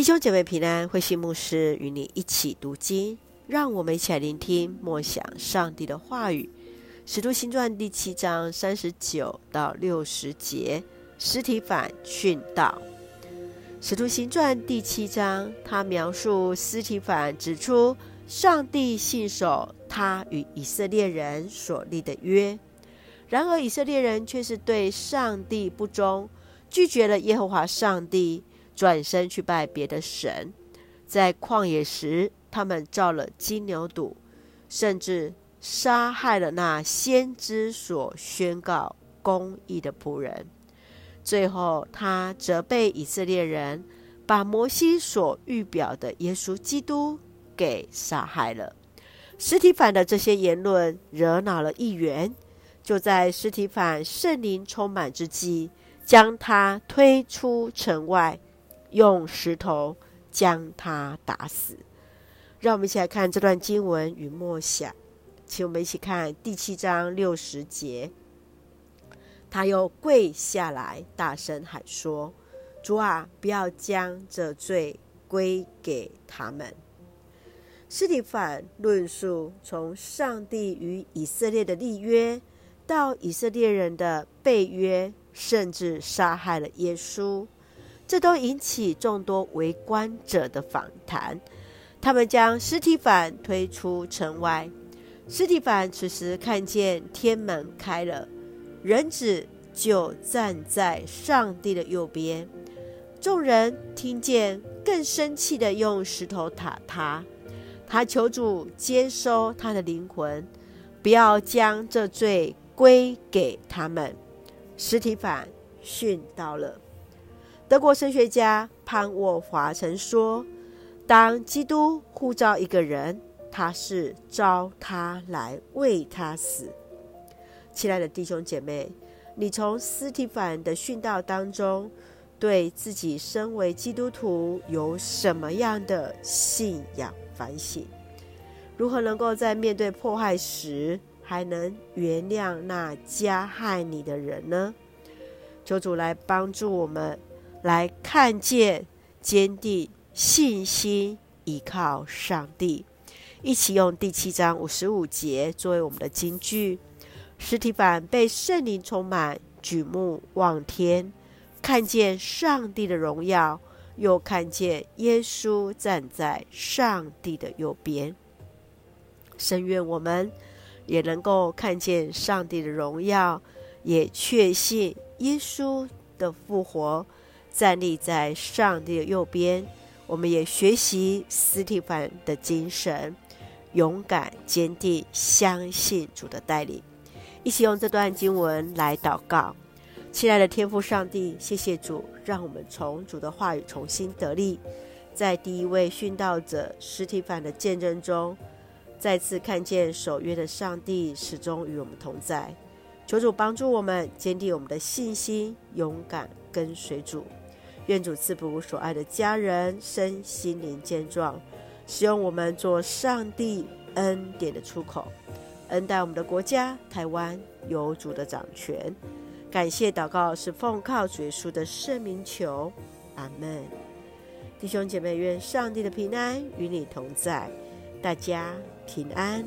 弟兄姐妹平安，慧心牧师与你一起读经，让我们一起来聆听默想上帝的话语。使徒行传第七章三十九到六十节，司提反殉道。使徒行传第七章，他描述司提反指出上帝信守他与以色列人所立的约，然而以色列人却是对上帝不忠，拒绝了耶和华上帝。转身去拜别的神，在旷野时，他们造了金牛犊，甚至杀害了那先知所宣告公义的仆人。最后，他责备以色列人，把摩西所预表的耶稣基督给杀害了。司提反的这些言论惹恼了议员，就在司提反圣灵充满之际，将他推出城外。用石头将他打死。让我们一起来看这段经文与默想，请我们一起看第七章六十节。他又跪下来，大声喊说：“主啊，不要将这罪归给他们。”司提反论述从上帝与以色列的立约，到以色列人的背约，甚至杀害了耶稣。这都引起众多围观者的访谈。他们将尸体反推出城外。尸体反此时看见天门开了，人子就站在上帝的右边。众人听见，更生气地用石头打他。他求主接收他的灵魂，不要将这罪归给他们。尸体反殉道了。德国神学家潘沃华曾说：“当基督呼召一个人，他是召他来为他死。”亲爱的弟兄姐妹，你从斯提凡的殉道当中，对自己身为基督徒有什么样的信仰反省？如何能够在面对迫害时，还能原谅那加害你的人呢？求主来帮助我们。来看见，坚定信心，依靠上帝，一起用第七章五十五节作为我们的金句。实体版被圣灵充满，举目望天，看见上帝的荣耀，又看见耶稣站在上帝的右边。深愿我们也能够看见上帝的荣耀，也确信耶稣的复活。站立在上帝的右边，我们也学习司提反的精神，勇敢坚定，相信主的带领。一起用这段经文来祷告，亲爱的天父上帝，谢谢主，让我们从主的话语重新得力，在第一位殉道者司提反的见证中，再次看见守约的上帝始终与我们同在。求主帮助我们坚定我们的信心，勇敢跟随主。愿主赐福所爱的家人身心灵健壮，使用我们做上帝恩典的出口，恩待我们的国家台湾有主的掌权。感谢祷告是奉靠主耶稣的圣名求，阿门。弟兄姐妹，愿上帝的平安与你同在，大家平安。